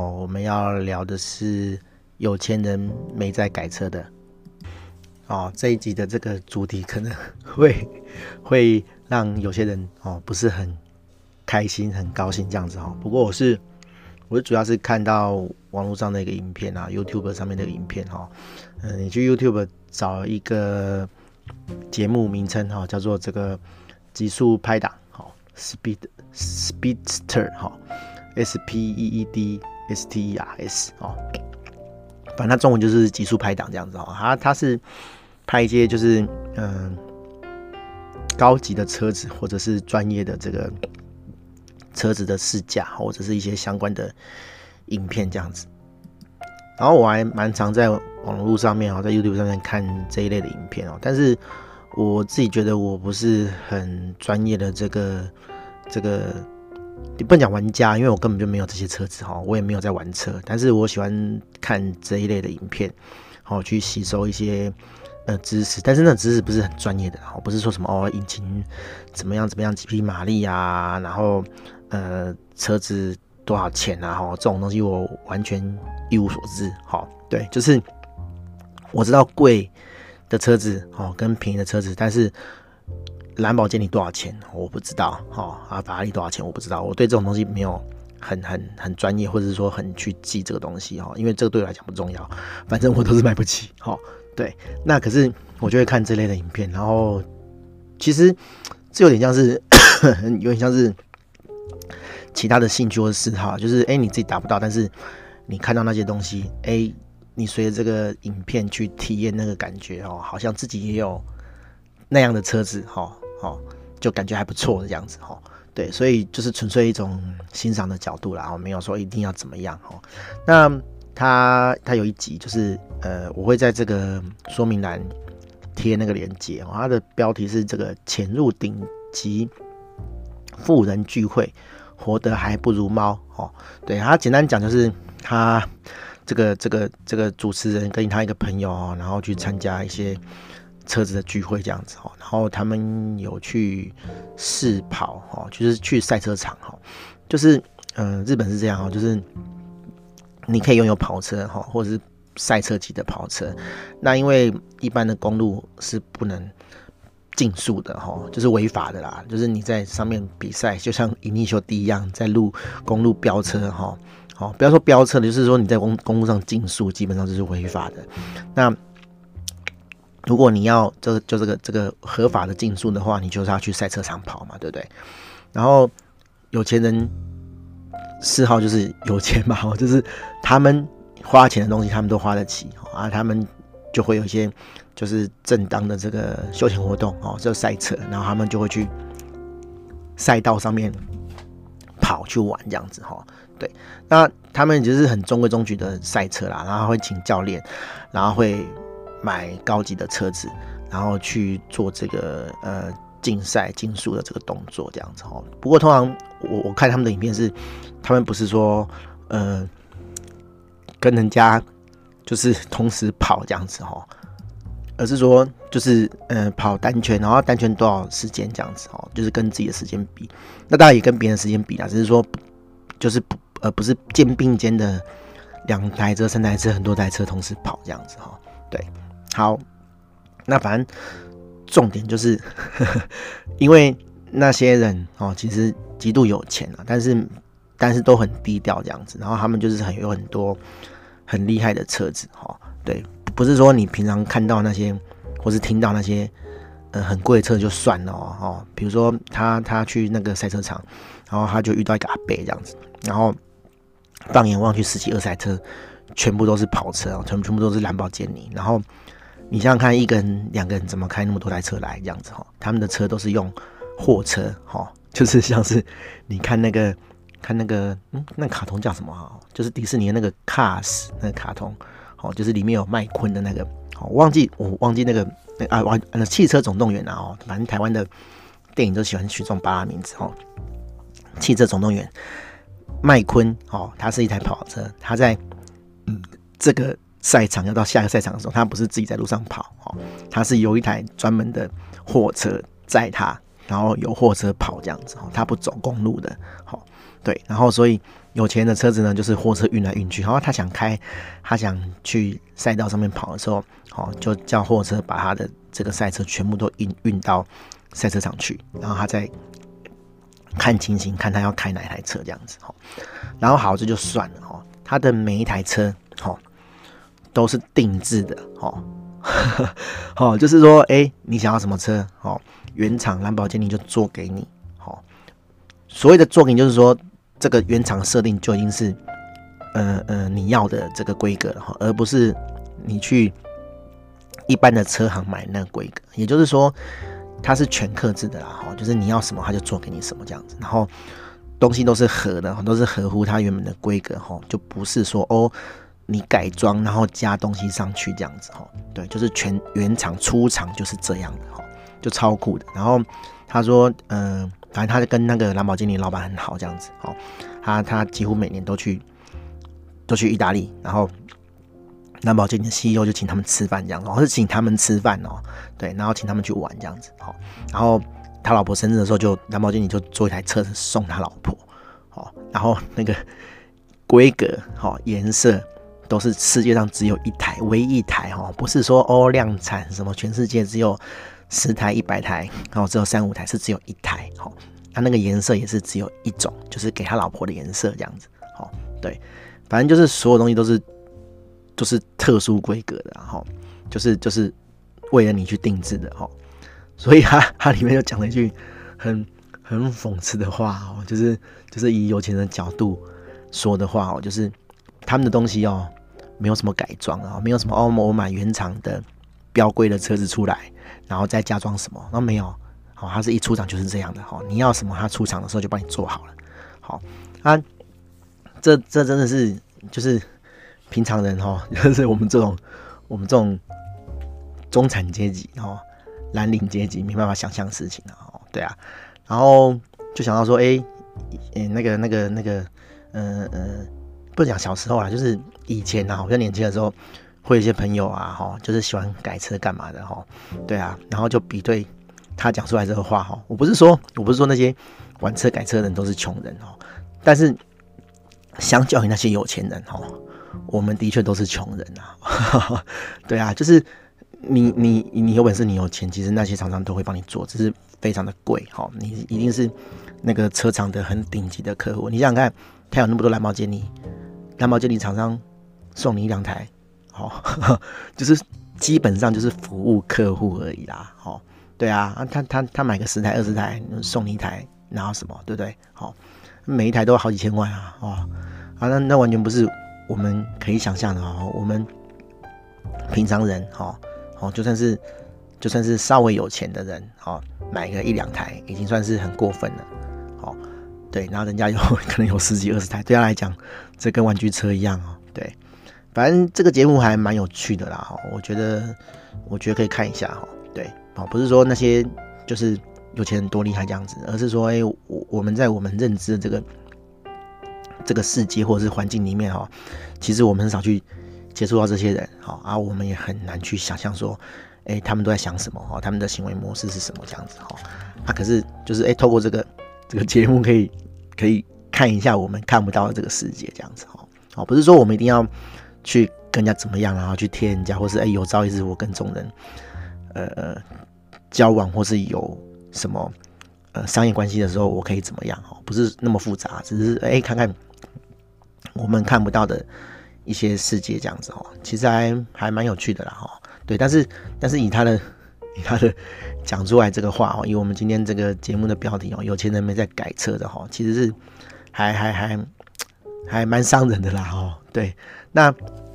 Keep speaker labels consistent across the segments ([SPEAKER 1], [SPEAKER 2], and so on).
[SPEAKER 1] 哦，我们要聊的是有钱人没在改车的。哦，这一集的这个主题可能 会会让有些人哦不是很开心、很高兴这样子哈。不过我是我主要是看到网络上的一个影片啊，YouTube 上面的影片哈。嗯，你去 YouTube 找一个节目名称哈，叫做这个极速拍档，好，Speed Speedster 哈，S P E E D。S T E R S 哦，反正它中文就是极速拍档这样子哦。它它是拍一些就是嗯高级的车子或者是专业的这个车子的试驾或者是一些相关的影片这样子。然后我还蛮常在网络上面哦，在 YouTube 上面看这一类的影片哦。但是我自己觉得我不是很专业的这个这个。你不能讲玩家，因为我根本就没有这些车子哈，我也没有在玩车。但是我喜欢看这一类的影片，好去吸收一些呃知识。但是那知识不是很专业的，哦，不是说什么哦引擎怎么样怎么样几匹马力啊，然后呃车子多少钱啊，哈这种东西我完全一无所知。好，对，就是我知道贵的车子哦跟便宜的车子，但是。蓝宝坚尼多少钱？我不知道。哈啊，法拉利多少钱？我不知道。我对这种东西没有很很很专业，或者是说很去记这个东西哈，因为这个对我来讲不重要。反正我都是买不起。哈，对。那可是我就会看这类的影片，然后其实这有点像是，有点像是其他的兴趣或者嗜好，就是哎、你自己达不到，但是你看到那些东西，哎、你随着这个影片去体验那个感觉哦，好像自己也有那样的车子哈。哦，哦就感觉还不错的这样子哈，对，所以就是纯粹一种欣赏的角度啦，我没有说一定要怎么样哈。那他他有一集就是呃，我会在这个说明栏贴那个链接，它的标题是这个潜入顶级富人聚会，活得还不如猫哦。对，他简单讲就是他这个这个这个主持人跟他一个朋友哦，然后去参加一些。车子的聚会这样子哦，然后他们有去试跑哈，就是去赛车场哈，就是嗯、日本是这样哦，就是你可以拥有跑车哈，或者是赛车级的跑车，那因为一般的公路是不能竞速的哈，就是违法的啦，就是你在上面比赛，就像隐匿兄弟一样，在路公路飙车哈，好，不要说飙车，就是说你在公公路上竞速，基本上就是违法的，那。如果你要这个就这个这个合法的竞速的话，你就是要去赛车场跑嘛，对不对？然后有钱人嗜好就是有钱嘛，就是他们花钱的东西他们都花得起啊，他们就会有一些就是正当的这个休闲活动哦，就赛车，然后他们就会去赛道上面跑去玩这样子哈。对，那他们就是很中规中矩的赛车啦，然后会请教练，然后会。买高级的车子，然后去做这个呃竞赛竞速的这个动作，这样子哦。不过通常我我看他们的影片是，他们不是说呃跟人家就是同时跑这样子哦，而是说就是呃跑单圈，然后单圈多少时间这样子哦，就是跟自己的时间比。那当然也跟别人时间比啦，只是说就是不呃不是肩并肩的两台车、三台车、很多台车同时跑这样子哈，对。好，那反正重点就是呵呵，因为那些人哦，其实极度有钱啊，但是但是都很低调这样子，然后他们就是很有很多很厉害的车子哈，对，不是说你平常看到那些或是听到那些呃很贵的车就算了哦，比如说他他去那个赛车场，然后他就遇到一个阿伯这样子，然后放眼望去十几二赛车全部都是跑车啊，全部全部都是蓝宝坚尼，然后。你想想看，一个人、两个人怎么开那么多台车来这样子哈？他们的车都是用货车哈，就是像是你看那个看那个嗯，那卡通叫什么啊？就是迪士尼的那个 Cars 那个卡通，哦，就是里面有麦昆的那个，哦，忘记我忘记那个那啊，忘那汽车总动员啊，哦，反正台湾的电影都喜欢取这种巴拉名字哦。汽车总动员，麦昆哦，它是一台跑车，它在嗯这个赛场要到下一个赛场的时候，他不是自己在路上跑哦，他是有一台专门的货车载他。然后有货车跑这样子哦，他不走公路的，好，对，然后所以有钱的车子呢，就是货车运来运去，然后他想开，他想去赛道上面跑的时候，好，就叫货车把他的这个赛车全部都运运到赛车场去，然后他再看情形，看他要开哪台车这样子，好，然后好，这就算了，哦，他的每一台车，哦，都是定制的，哦，好，就是说，哎，你想要什么车，哦。原厂兰博基尼就做给你，好，所谓的做给你就是说，这个原厂设定就已经是，呃呃你要的这个规格了哈，而不是你去一般的车行买那个规格。也就是说，它是全客制的啦，哈，就是你要什么，他就做给你什么这样子。然后东西都是合的，都是合乎它原本的规格，哈，就不是说哦你改装然后加东西上去这样子，哈，对，就是全原厂出厂就是这样的，哈。就超酷的，然后他说，嗯、反正他就跟那个兰博基尼老板很好，这样子，哦，他他几乎每年都去，都去意大利，然后兰博基尼的 CEO 就请他们吃饭这样子，哦，是请他们吃饭哦，对，然后请他们去玩这样子，好，然后他老婆生日的时候就，就兰博基尼就做一台车子送他老婆，好，然后那个规格，好，颜色都是世界上只有一台，唯一一台，哈，不是说哦量产什么，全世界只有。十台、一百台，然后只有三五台是只有一台，好，他那个颜色也是只有一种，就是给他老婆的颜色这样子，好，对，反正就是所有东西都是都是特殊规格的，哈，就是就是为了你去定制的，哈，所以他他 里面就讲了一句很很讽刺的话哦，就是就是以有钱人的角度说的话哦，就是他们的东西哦没有什么改装啊，没有什么哦，我买原厂的标规的车子出来。然后再加装什么？那没有，好，它是一出厂就是这样的，好，你要什么，它出厂的时候就帮你做好了，好，啊，这这真的是就是平常人哈，就是我们这种我们这种中产阶级哦，蓝领阶级没办法想象的事情哦，对啊，然后就想到说，哎，哎，那个那个那个，嗯、呃、嗯，不讲小时候啊，就是以前啊，我在年轻的时候。会有一些朋友啊，哈，就是喜欢改车干嘛的，哈，对啊，然后就比对他讲出来这个话，哈，我不是说我不是说那些玩车改车的人都是穷人，哦，但是相较于那些有钱人，哈，我们的确都是穷人啊，对啊，就是你你你有本事，你有钱，其实那些厂商都会帮你做，只是非常的贵，哈，你一定是那个车厂的很顶级的客户，你想想看，他有那么多蓝宝坚尼，蓝宝坚尼厂商送你一两台。哦，就是基本上就是服务客户而已啦。哦，对啊，他他他买个十台二十台送你一台，然后什么，对不对？好，每一台都好几千万啊，哦，啊，那那完全不是我们可以想象的哦。我们平常人，哈，哦，就算是就算是稍微有钱的人，哦，买个一两台已经算是很过分了。好，对，然后人家有 可能有十几二十台，对他来讲，这跟玩具车一样哦，对。反正这个节目还蛮有趣的啦，哈，我觉得，我觉得可以看一下，哈，对，啊，不是说那些就是有钱人多厉害这样子，而是说，哎，我我们在我们认知的这个这个世界或者是环境里面，哈，其实我们很少去接触到这些人，好，啊，我们也很难去想象说，哎，他们都在想什么，哈，他们的行为模式是什么这样子，哈，啊，可是就是，哎，透过这个这个节目，可以可以看一下我们看不到的这个世界这样子，哈，好，不是说我们一定要。去跟人家怎么样，然后去贴人家，或是哎、有朝一日我跟众人，呃交往或是有什么呃商业关系的时候，我可以怎么样？哦，不是那么复杂，只是哎、看看我们看不到的一些世界这样子哦，其实还还蛮有趣的啦哈。对，但是但是以他的 以他的讲出来这个话哦，以我们今天这个节目的标题哦，有钱人没在改车的哈，其实是还还还还蛮伤人的啦哈。对。那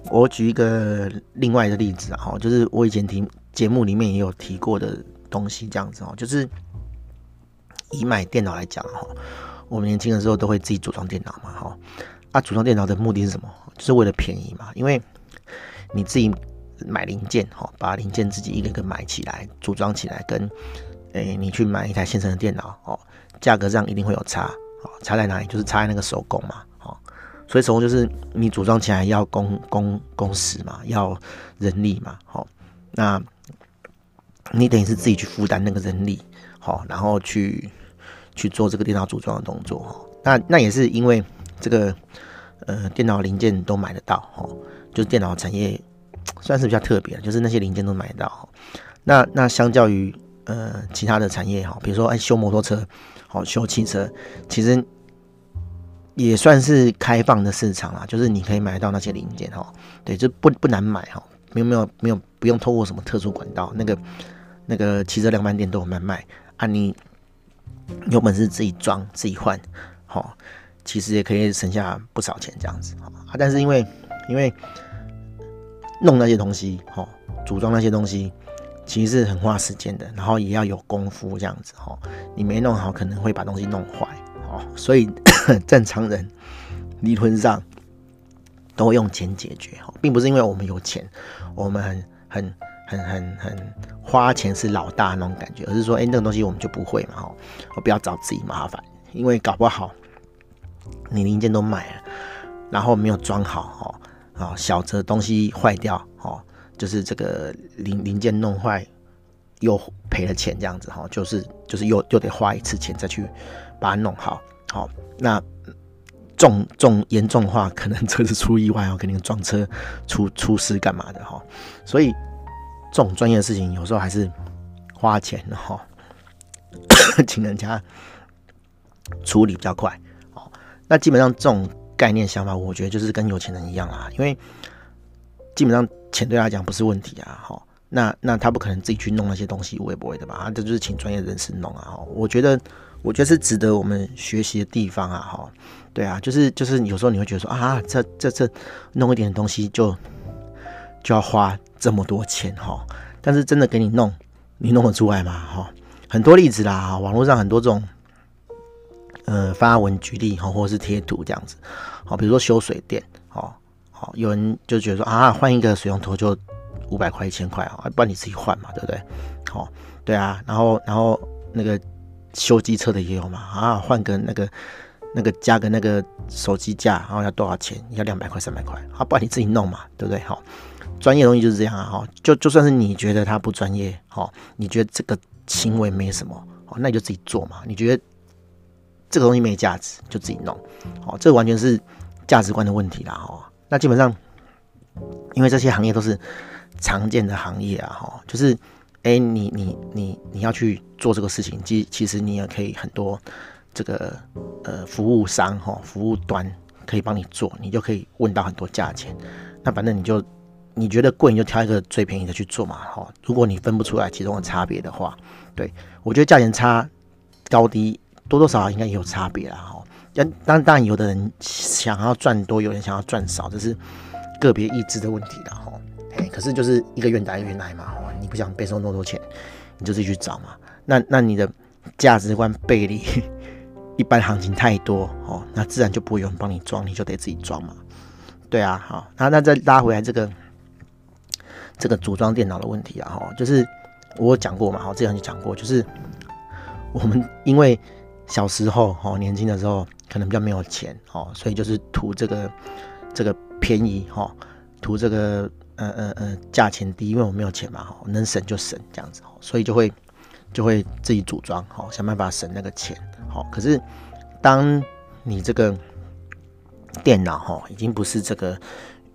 [SPEAKER 1] 我举一个另外的例子啊，哈，就是我以前提节目里面也有提过的东西，这样子哦，就是以买电脑来讲哈，我们年轻的时候都会自己组装电脑嘛，哈。啊，组装电脑的目的是什么？就是为了便宜嘛，因为你自己买零件，哈，把零件自己一个一个买起来，组装起来，跟诶、你去买一台现成的电脑，哦，价格上一定会有差，哦，差在哪里？就是差在那个手工嘛，所以手工就是你组装起来要工工工时嘛，要人力嘛，好，那你等于是自己去负担那个人力，好，然后去去做这个电脑组装的动作，哈，那那也是因为这个。呃，电脑零件都买得到哦，就是电脑产业算是比较特别，就是那些零件都买得到。那那相较于呃其他的产业哈，比如说哎修摩托车，好修汽车，其实也算是开放的市场啦，就是你可以买到那些零件哈，对，就不不难买哈，没有没有没有不用透过什么特殊管道，那个那个汽车量贩店都有卖卖啊，你有本事自己装自己换，好。其实也可以省下不少钱，这样子啊。但是因为因为弄那些东西，哈，组装那些东西，其实是很花时间的，然后也要有功夫，这样子哈。你没弄好，可能会把东西弄坏，哦。所以 正常人离婚上都用钱解决，哈，并不是因为我们有钱，我们很很很很很花钱是老大那种感觉，而是说，哎，那个东西我们就不会嘛，哈，我不要找自己麻烦，因为搞不好。你零件都买了，然后没有装好哦，啊，小则东西坏掉哦，就是这个零零件弄坏，又赔了钱这样子哈，就是就是又又得花一次钱再去把它弄好，好，那重重严重的话，可能车子出意外哦，肯定撞车出出事干嘛的哈，所以这种专业的事情有时候还是花钱哈，请人家处理比较快。那基本上这种概念想法，我觉得就是跟有钱人一样啦，因为基本上钱对他来讲不是问题啊，哈。那那他不可能自己去弄那些东西，我也不会的吧？他这就是请专业人士弄啊，我觉得，我觉得是值得我们学习的地方啊，哈。对啊，就是就是有时候你会觉得说啊，这这这弄一点东西就就要花这么多钱哈，但是真的给你弄，你弄得出来吗？哈，很多例子啦，网络上很多这种。呃，发文举例哈，或者是贴图这样子，好，比如说修水电，好，好，有人就觉得说啊，换一个水龙头就五百块、一千块啊，不然你自己换嘛，对不对？好，对啊，然后，然后那个修机车的也有嘛，啊，换个那个那个加个那个手机架，然后要多少钱？要两百块、三百块，啊，不然你自己弄嘛，对不对？好，专业东西就是这样啊，哈，就就算是你觉得它不专业，好，你觉得这个行为没什么，好，那你就自己做嘛，你觉得。这个东西没价值，就自己弄，哦，这完全是价值观的问题啦，哈。那基本上，因为这些行业都是常见的行业啊，哈，就是，哎，你你你你要去做这个事情，其其实你也可以很多这个呃服务商哈，服务端可以帮你做，你就可以问到很多价钱。那反正你就你觉得贵，你就挑一个最便宜的去做嘛，哈。如果你分不出来其中的差别的话，对，我觉得价钱差高低。多多少少应该也有差别啦，哈。但当当然，有的人想要赚多，有人想要赚少，这是个别意志的问题了，哈。可是就是一个愿打一个愿挨嘛，你不想被收那么多钱，你就自己去找嘛。那那你的价值观背离 一般行情太多，哦，那自然就不会有人帮你装，你就得自己装嘛。对啊，好。那那再拉回来这个这个组装电脑的问题啊，哈，就是我讲过嘛，哈，之前就讲过，就是我们因为。小时候哦，年轻的时候可能比较没有钱哦，所以就是图这个这个便宜哈，图这个呃呃呃价钱低，因为我没有钱嘛哈，能省就省这样子，所以就会就会自己组装哈，想办法省那个钱好。可是当你这个电脑哈已经不是这个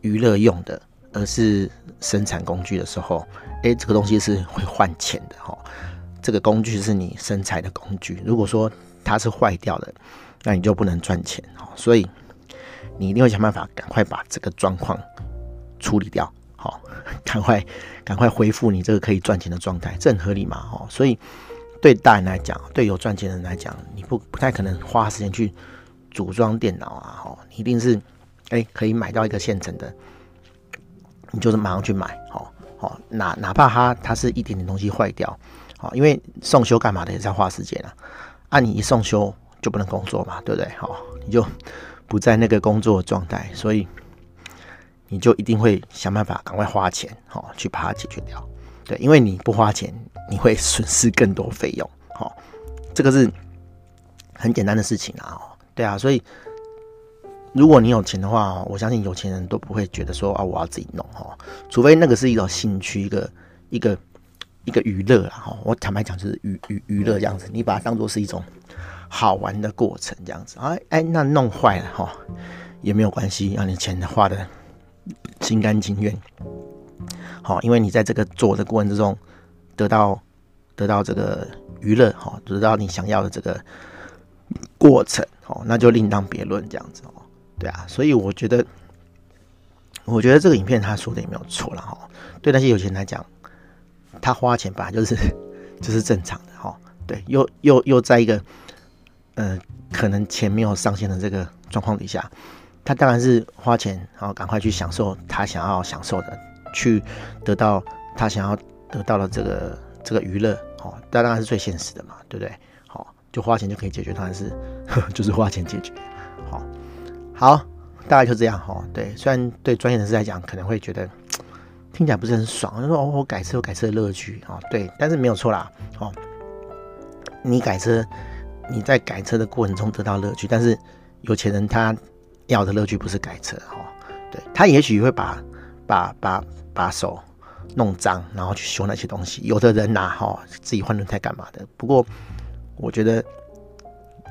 [SPEAKER 1] 娱乐用的，而是生产工具的时候，哎，这个东西是会换钱的哈。这个工具是你生产的工具，如果说它是坏掉的，那你就不能赚钱，哈所以你一定会想办法赶快把这个状况处理掉，好，赶快赶快恢复你这个可以赚钱的状态，这很合理嘛，哦。所以对大人来讲，对有赚钱的人来讲，你不不太可能花时间去组装电脑啊，哦，你一定是哎可以买到一个现成的，你就是马上去买，好，好，哪哪怕它它是一点点东西坏掉，好，因为送修干嘛的也是要花时间啊。啊、你一送修就不能工作嘛，对不对？好，你就不在那个工作状态，所以你就一定会想办法赶快花钱，好，去把它解决掉。对，因为你不花钱，你会损失更多费用。好，这个是很简单的事情啊。对啊，所以如果你有钱的话，我相信有钱人都不会觉得说啊，我要自己弄哦，除非那个是一种兴趣，一个一个一个娱乐啦。哈。我坦白讲，就是娱娱娱乐这样子，你把它当做是一种。好玩的过程这样子，哎哎，那弄坏了哈也没有关系，让你钱花的心甘情愿。好，因为你在这个做的过程之中得到得到这个娱乐哈，得到你想要的这个过程哦，那就另当别论这样子哦。对啊，所以我觉得我觉得这个影片他说的也没有错了哈。对那些有钱人来讲，他花钱本来就是 就是正常的哈。对，又又又在一个。呃，可能钱没有上限的这个状况底下，他当然是花钱，然后赶快去享受他想要享受的，去得到他想要得到的这个这个娱乐，哦，当然是最现实的嘛，对不对？好，就花钱就可以解决，当然是呵 就是花钱解决。好，好，大概就这样哈。对，虽然对专业人士来讲可能会觉得 听起来不是很爽，就说哦，我改车有改车的乐趣啊，对，但是没有错啦，哦，你改车。你在改车的过程中得到乐趣，但是有钱人他要的乐趣不是改车哦，对，他也许会把把把把手弄脏，然后去修那些东西。有的人呐，哈，自己换轮胎干嘛的？不过我觉得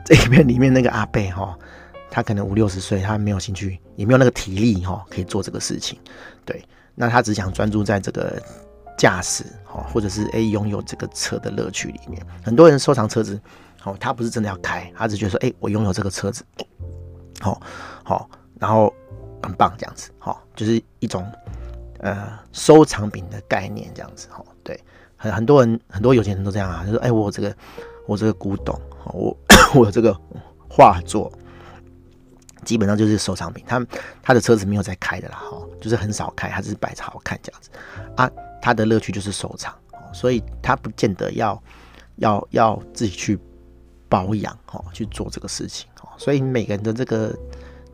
[SPEAKER 1] 这边里面那个阿贝哈，他可能五六十岁，他没有兴趣，也没有那个体力哈，可以做这个事情。对，那他只想专注在这个驾驶哈，或者是诶拥有这个车的乐趣里面。很多人收藏车子。好，他不是真的要开，他只觉得说，哎、欸，我拥有这个车子，好，好，然后很棒这样子，好，就是一种呃收藏品的概念这样子，哈，对，很很多人很多有钱人都这样啊，就说，哎、我这个我这个古董，我我这个画作，基本上就是收藏品，他他的车子没有在开的啦，哈，就是很少开，他只是摆着好看这样子，啊，他的乐趣就是收藏，所以他不见得要要要自己去。保养哦，去做这个事情，所以每个人的这个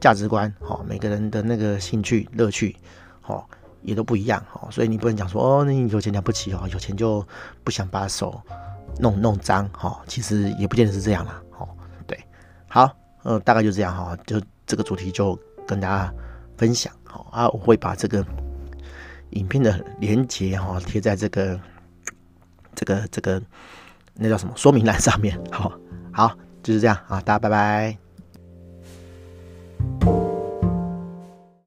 [SPEAKER 1] 价值观哈，每个人的那个兴趣乐趣哈，也都不一样哈，所以你不能讲说哦，你有钱了不起哦，有钱就不想把手弄弄脏哈，其实也不见得是这样啦，哈，对，好，呃，大概就这样哈，就这个主题就跟大家分享好啊，我会把这个影片的连结哈贴在这个这个这个那叫什么说明栏上面，好。好，就是这样啊，大家拜拜。Bye.